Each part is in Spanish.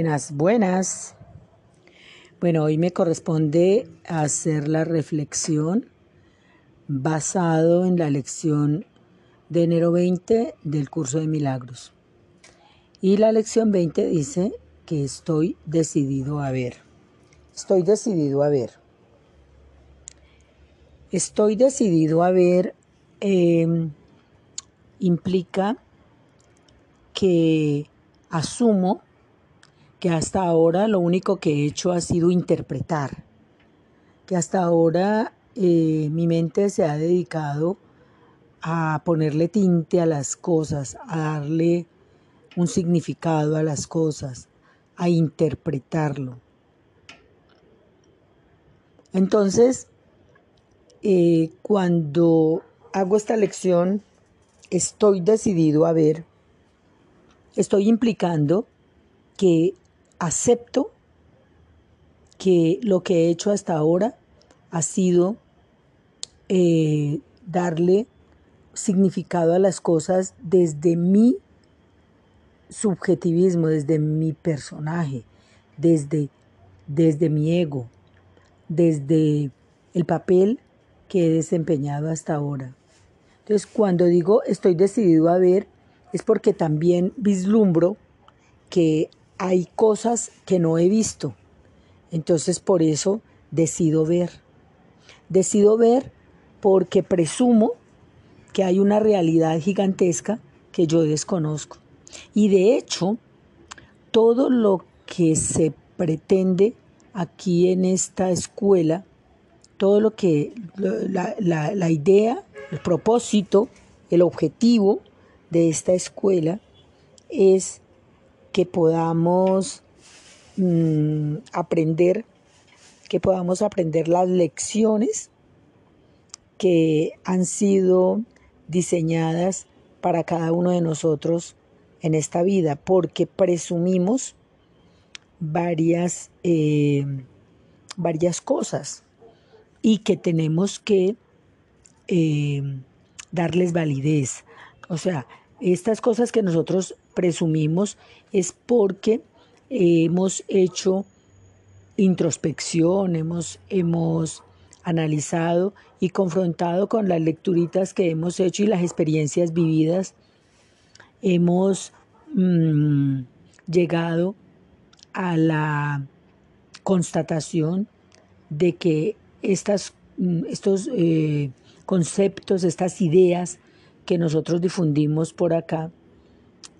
Buenas, buenas. Bueno, hoy me corresponde hacer la reflexión basado en la lección de enero 20 del curso de milagros. Y la lección 20 dice que estoy decidido a ver. Estoy decidido a ver. Estoy decidido a ver em, implica que asumo que hasta ahora lo único que he hecho ha sido interpretar, que hasta ahora eh, mi mente se ha dedicado a ponerle tinte a las cosas, a darle un significado a las cosas, a interpretarlo. Entonces, eh, cuando hago esta lección, estoy decidido a ver, estoy implicando que acepto que lo que he hecho hasta ahora ha sido eh, darle significado a las cosas desde mi subjetivismo, desde mi personaje, desde, desde mi ego, desde el papel que he desempeñado hasta ahora. Entonces, cuando digo estoy decidido a ver, es porque también vislumbro que hay cosas que no he visto. Entonces por eso decido ver. Decido ver porque presumo que hay una realidad gigantesca que yo desconozco. Y de hecho, todo lo que se pretende aquí en esta escuela, todo lo que la, idea, el propósito, el objetivo de esta escuela es que podamos mm, aprender, que podamos aprender las lecciones que han sido diseñadas para cada uno de nosotros en esta vida, porque presumimos varias, eh, varias cosas y que tenemos que eh, darles validez. O sea, estas cosas que nosotros presumimos es porque hemos hecho introspección, hemos, hemos analizado y confrontado con las lecturitas que hemos hecho y las experiencias vividas, hemos mm, llegado a la constatación de que estas, mm, estos eh, conceptos, estas ideas que nosotros difundimos por acá,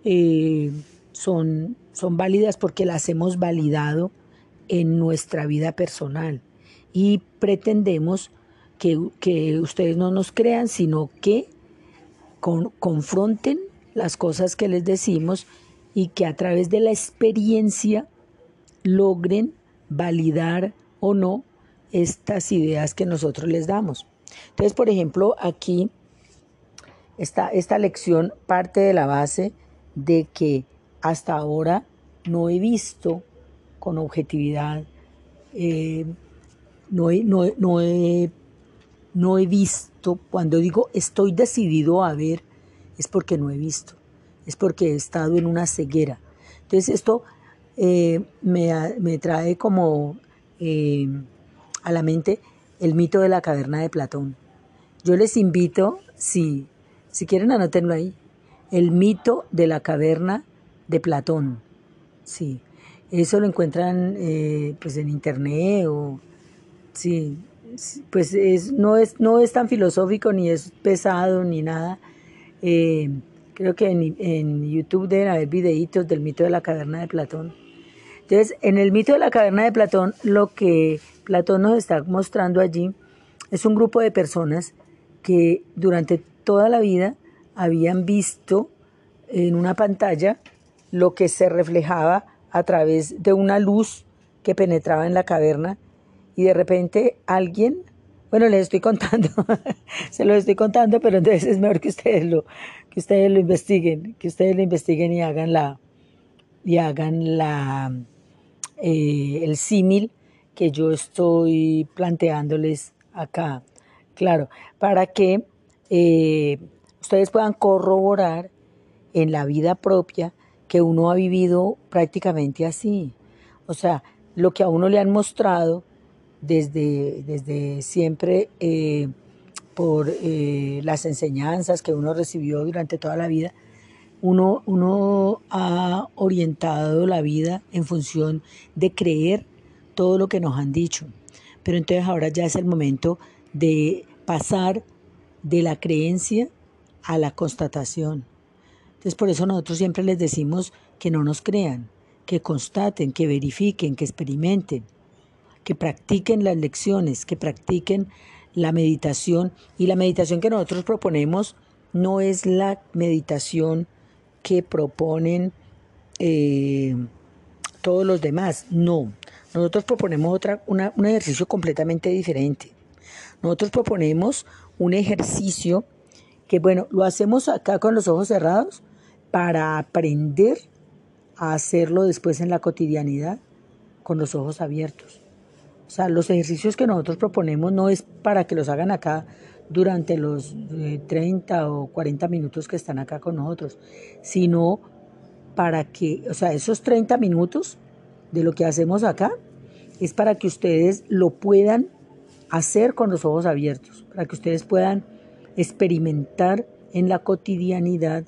eh, son, son válidas porque las hemos validado en nuestra vida personal y pretendemos que, ustedes no nos crean, sino que confronten las cosas que les decimos y que a través de la experiencia logren validar o no estas ideas que nosotros les damos. Entonces, por ejemplo, aquí esta, esta lección parte de la base de que hasta ahora no he visto con objetividad, eh, no, he, no, he, no he visto, cuando digo estoy decidido a ver, es porque no he visto, es porque he estado en una ceguera. Entonces esto eh, me, me, trae como eh, a la mente el mito de la caverna de Platón. Yo les invito, si, si quieren anótenlo ahí, el mito de la caverna de Platón. Sí, eso lo encuentran eh, pues en internet o sí, pues es, no, es, no es tan filosófico ni es pesado ni nada. Eh, creo que en, en, YouTube deben haber videitos del mito de la caverna de Platón. Entonces, en el mito de la caverna de Platón, lo que Platón nos está mostrando allí es un grupo de personas que durante toda la vida habían visto en una pantalla lo que se reflejaba a través de una luz que penetraba en la caverna y de repente alguien, bueno, les estoy contando, se lo estoy contando, pero entonces es mejor que ustedes lo, que ustedes lo investiguen, que ustedes lo investiguen y hagan la, y hagan la, eh, el símil que yo estoy planteándoles acá, claro, para que eh, ustedes puedan corroborar en la vida propia que uno ha vivido prácticamente así. O sea, lo que a uno le han mostrado desde, desde siempre eh, por eh, las enseñanzas que uno recibió durante toda la vida, uno, uno ha orientado la vida en función de creer todo lo que nos han dicho. Pero entonces ahora ya es el momento de pasar de la creencia a la constatación. Entonces por eso nosotros siempre les decimos que no nos crean, que constaten, que verifiquen, que experimenten, que practiquen las lecciones, que practiquen la meditación. Y la meditación que nosotros proponemos no es la meditación que proponen eh, todos los demás, no. Nosotros proponemos otra, un ejercicio completamente diferente. Nosotros proponemos un ejercicio que, bueno, lo hacemos acá con los ojos cerrados para aprender a hacerlo después en la cotidianidad con los ojos abiertos. O sea, los ejercicios que nosotros proponemos no es para que los hagan acá durante los 30 eh, o 40 minutos que están acá con nosotros, sino para que, o sea, esos 30 minutos de lo que hacemos acá es para que ustedes lo puedan hacer con los ojos abiertos, para que ustedes puedan experimentar en la cotidianidad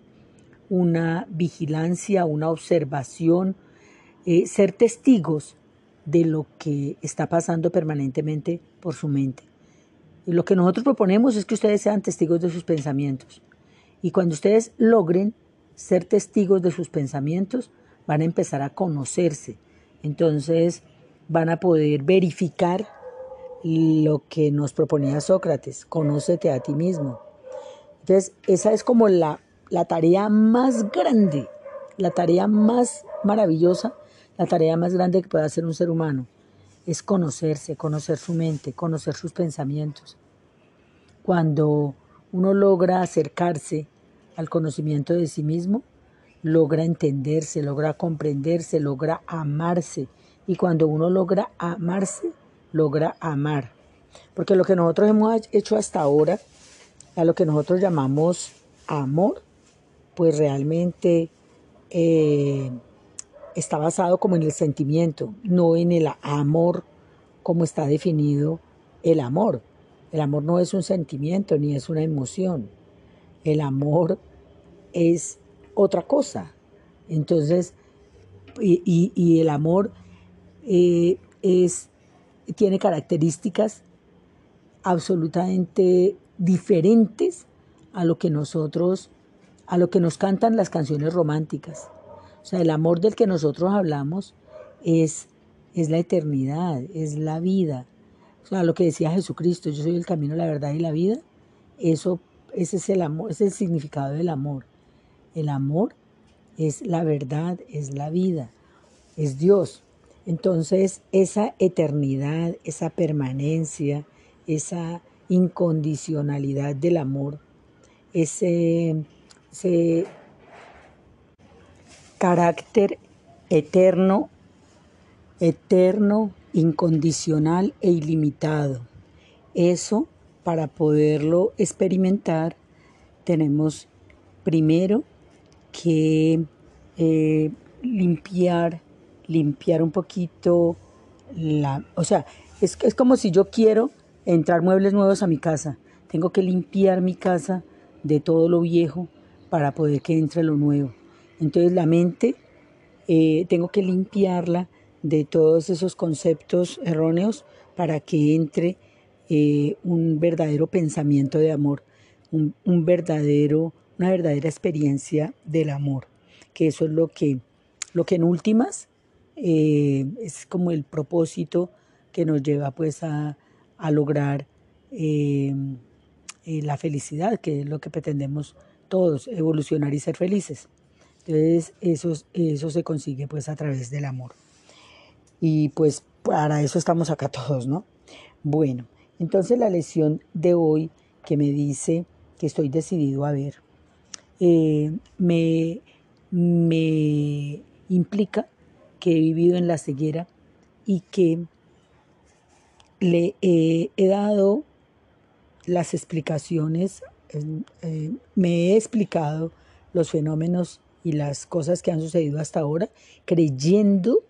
una vigilancia, una observación, eh, ser testigos de lo que está pasando permanentemente por su mente. Y lo que nosotros proponemos es que ustedes sean testigos de sus pensamientos. Y cuando ustedes logren ser testigos de sus pensamientos, van a empezar a conocerse. Entonces van a poder verificar lo que nos proponía Sócrates, conócete a ti mismo. Entonces, esa es como la, la tarea más grande, la tarea más maravillosa, la tarea más grande que puede hacer un ser humano, es conocerse, conocer su mente, conocer sus pensamientos. Cuando uno logra acercarse al conocimiento de sí mismo, logra entenderse, logra comprenderse, logra amarse. Y cuando uno logra amarse, logra amar. Porque lo que nosotros hemos hecho hasta ahora, a lo que nosotros llamamos amor, pues realmente eh, está basado como en el sentimiento, no en el amor como está definido el amor. El amor no es un sentimiento ni es una emoción. El amor es otra cosa. Entonces, y, el amor eh, es tiene características absolutamente diferentes a lo que nosotros, a lo que nos cantan las canciones románticas. O sea, el amor del que nosotros hablamos es, es la eternidad, es la vida. O sea, lo que decía Jesucristo, yo soy el camino, la verdad y la vida, eso, ese es el amor, ese es el significado del amor. El amor es la verdad, es la vida, es Dios. Entonces, esa eternidad, esa permanencia, esa incondicionalidad del amor, ese, carácter eterno, eterno, incondicional e ilimitado. Eso, para poderlo experimentar, tenemos primero que eh, limpiar limpiar un poquito la... O sea, es, es como si yo quiero entrar muebles nuevos a mi casa. Tengo que limpiar mi casa de todo lo viejo para poder que entre lo nuevo. Entonces la mente eh, tengo que limpiarla de todos esos conceptos erróneos para que entre eh, un verdadero pensamiento de amor, un, un, verdadero, una verdadera experiencia del amor, que eso es lo que, lo que en últimas eh, es como el propósito que nos lleva pues a, lograr eh, eh, la felicidad, que es lo que pretendemos todos, evolucionar y ser felices. Entonces eso, se consigue pues a través del amor. Y pues para eso estamos acá todos, ¿no? Bueno, entonces la lección de hoy que me dice que estoy decidido a ver, me, me implica que he vivido en la ceguera y que le he dado las explicaciones, eh, me he explicado los fenómenos y las cosas que han sucedido hasta ahora, creyendo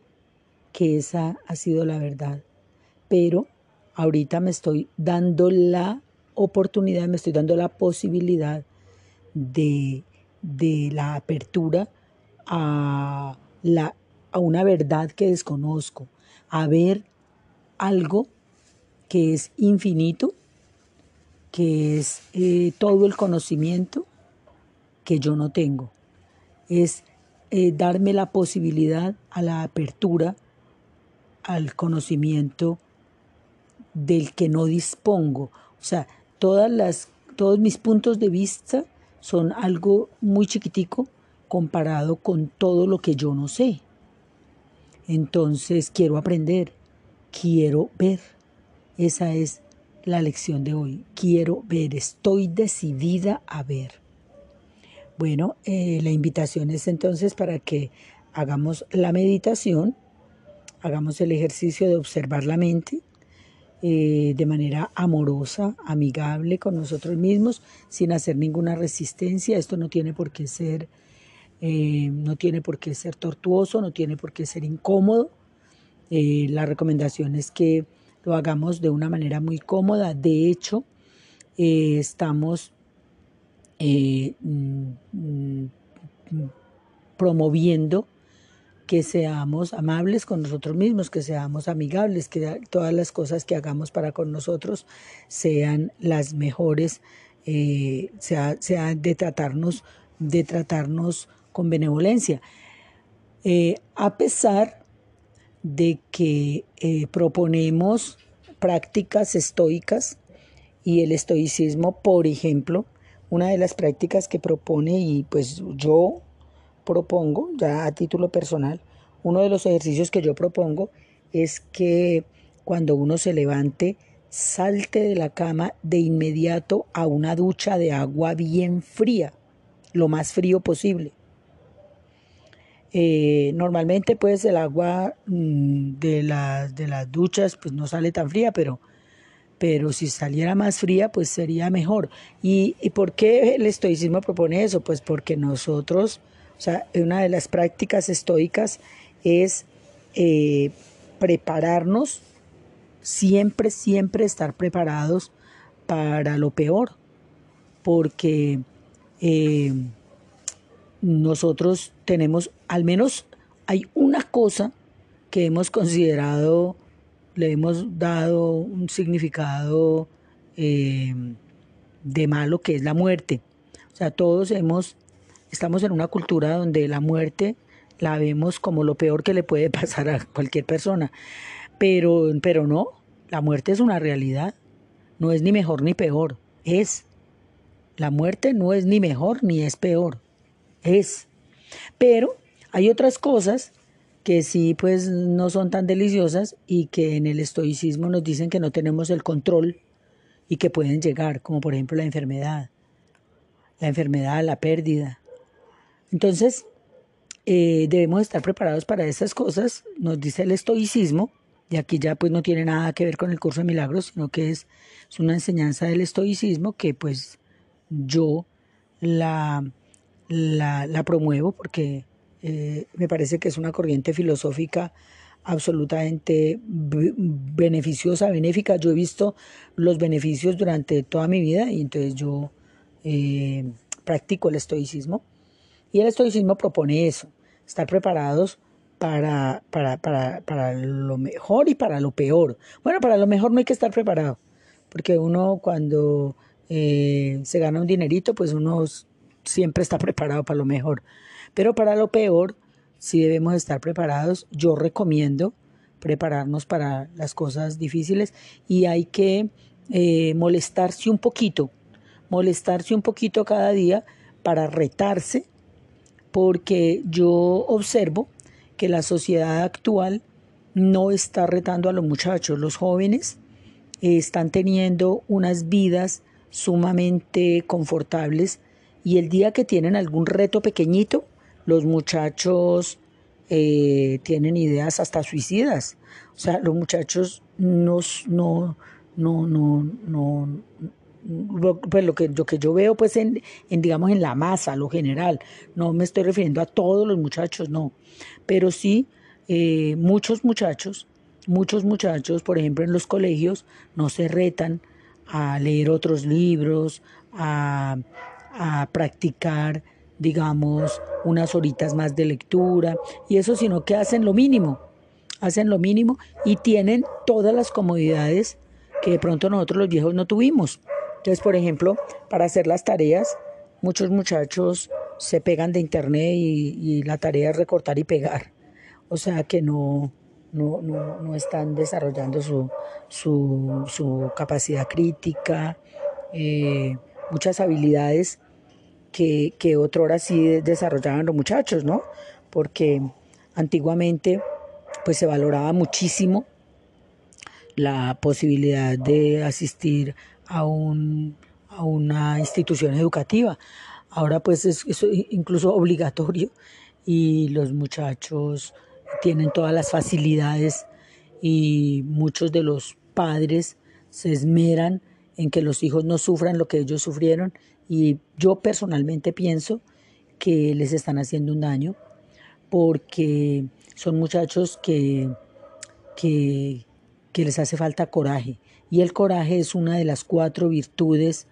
que esa ha sido la verdad. Pero ahorita me estoy dando la oportunidad, me estoy dando la posibilidad de, de la apertura a, la, a una verdad que desconozco, a ver algo que es infinito, que es eh, todo el conocimiento que yo no tengo. Es eh, darme la posibilidad a la apertura al conocimiento del que no dispongo. O sea, todas las, todos mis puntos de vista son algo muy chiquitico comparado con todo lo que yo no sé. Entonces quiero aprender, quiero ver. Esa es la lección de hoy. Quiero ver, estoy decidida a ver. Bueno, eh, la invitación es entonces para que hagamos la meditación, hagamos el ejercicio de observar la mente eh, de manera amorosa, amigable con nosotros mismos, sin hacer ninguna resistencia. Esto no tiene por qué ser, eh, no tiene por qué ser tortuoso, no tiene por qué ser incómodo. la recomendación es que lo hagamos de una manera muy cómoda. De hecho, estamos eh, mm, mm, promoviendo que seamos amables con nosotros mismos, que seamos amigables, que todas las cosas que hagamos para con nosotros sean las mejores, eh, sea, de tratarnos, de tratarnos con benevolencia. Eh, a pesar de que proponemos prácticas estoicas y el estoicismo, por ejemplo, una de las prácticas que propone y pues yo propongo, ya a título personal, uno de los ejercicios que yo propongo es que cuando uno se levante, salte de la cama de inmediato a una ducha de agua bien fría, lo más frío posible. Eh, normalmente pues el agua mm, de, las, de las duchas pues no sale tan fría, pero pero si saliera más fría, pues sería mejor. ¿Y, por qué el estoicismo propone eso? Pues porque nosotros, o sea, una de las prácticas estoicas es eh, prepararnos, siempre, siempre estar preparados para lo peor, porque eh, nosotros tenemos, al menos hay una cosa que hemos considerado le hemos dado un significado eh, de malo que es la muerte. O sea, todos hemos, estamos en una cultura donde la muerte la vemos como lo peor que le puede pasar a cualquier persona. Pero, pero no, la muerte es una realidad. No es ni mejor ni peor, es. La muerte no es ni mejor ni es peor, es. Pero hay otras cosas que sí pues no son tan deliciosas y que en el estoicismo nos dicen que no tenemos el control y que pueden llegar, como por ejemplo la enfermedad, la enfermedad, la pérdida. Entonces, eh, debemos estar preparados para esas cosas, nos dice el estoicismo, y aquí ya pues no tiene nada que ver con el curso de milagros, sino que es, es una enseñanza del estoicismo que pues yo la, la, la promuevo porque eh, me parece que es una corriente filosófica absolutamente beneficiosa, benéfica. Yo he visto los beneficios durante toda mi vida y entonces yo eh, practico el estoicismo. Y el estoicismo propone eso, estar preparados para, para, para, para lo mejor y para lo peor. Bueno, para lo mejor no hay que estar preparado, porque uno cuando eh, se gana un dinerito, pues uno siempre está preparado para lo mejor. Pero para lo peor, si debemos estar preparados. Yo recomiendo prepararnos para las cosas difíciles y hay que eh, molestarse un poquito, molestarse un poquito cada día para retarse, porque yo observo que la sociedad actual no está retando a los muchachos, los jóvenes están teniendo unas vidas sumamente confortables y el día que tienen algún reto pequeñito, los muchachos eh, tienen ideas hasta suicidas. O sea, los muchachos no, no, no, no, pues lo que, lo que yo veo pues en, en, digamos en la masa, lo general, no me estoy refiriendo a todos los muchachos, no, pero sí eh, muchos muchachos, muchos muchachos, por ejemplo en los colegios, no se retan a leer otros libros, a, a practicar, digamos, unas horitas más de lectura, y eso sino que hacen lo mínimo, hacen lo mínimo y tienen todas las comodidades que de pronto nosotros los viejos no tuvimos. Entonces, por ejemplo, para hacer las tareas, muchos muchachos se pegan de internet y, la tarea es recortar y pegar. O sea que no, no, están desarrollando su, su, capacidad crítica, eh, muchas habilidades que, que otra sí desarrollaban los muchachos, ¿no? Porque antiguamente pues se valoraba muchísimo la posibilidad de asistir a, un, a una institución educativa. Ahora pues es, incluso obligatorio y los muchachos tienen todas las facilidades y muchos de los padres se esmeran en que los hijos no sufran lo que ellos sufrieron y yo personalmente pienso que les están haciendo un daño porque son muchachos que, que, les hace falta coraje y el coraje es una de las cuatro virtudes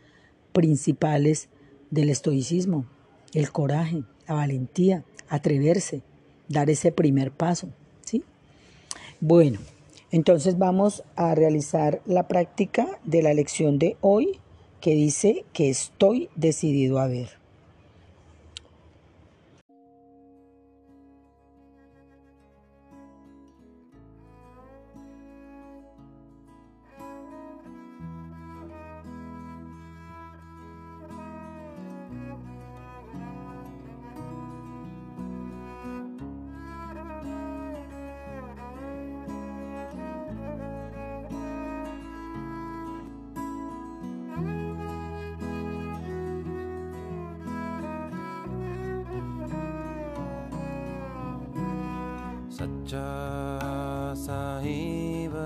principales del estoicismo. El coraje, la valentía, atreverse, dar ese primer paso. ¿sí? Bueno, entonces vamos a realizar la práctica de la lección de hoy que dice que estoy decidido a ver.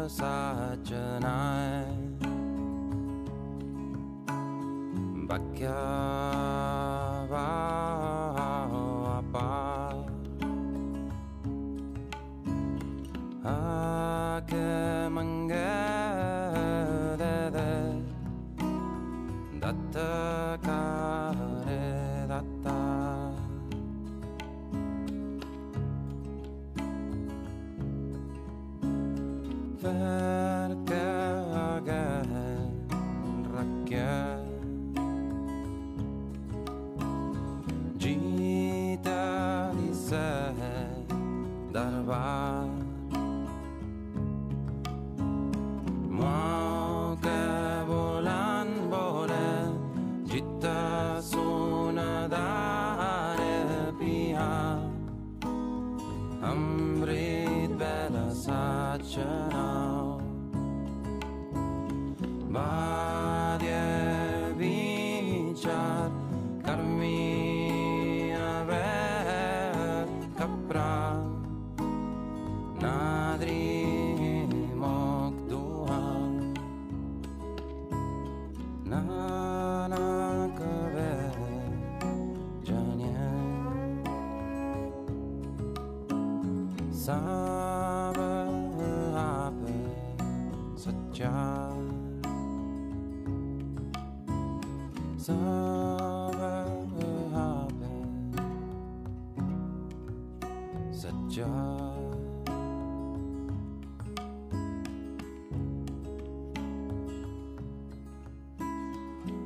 such a night. Backyard.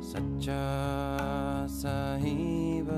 स च स हैव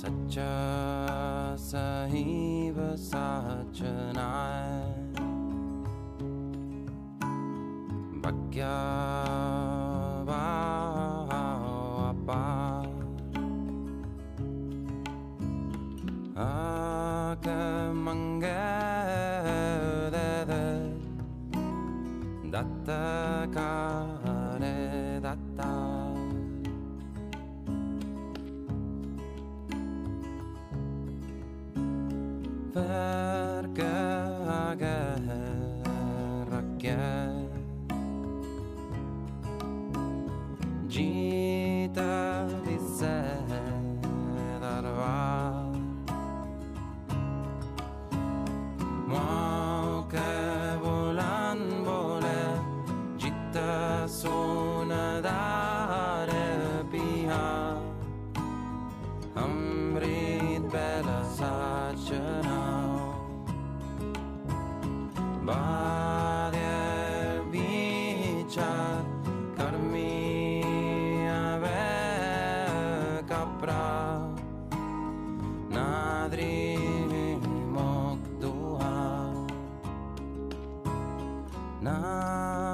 सच्चा सहीव साचनाय Bye. now.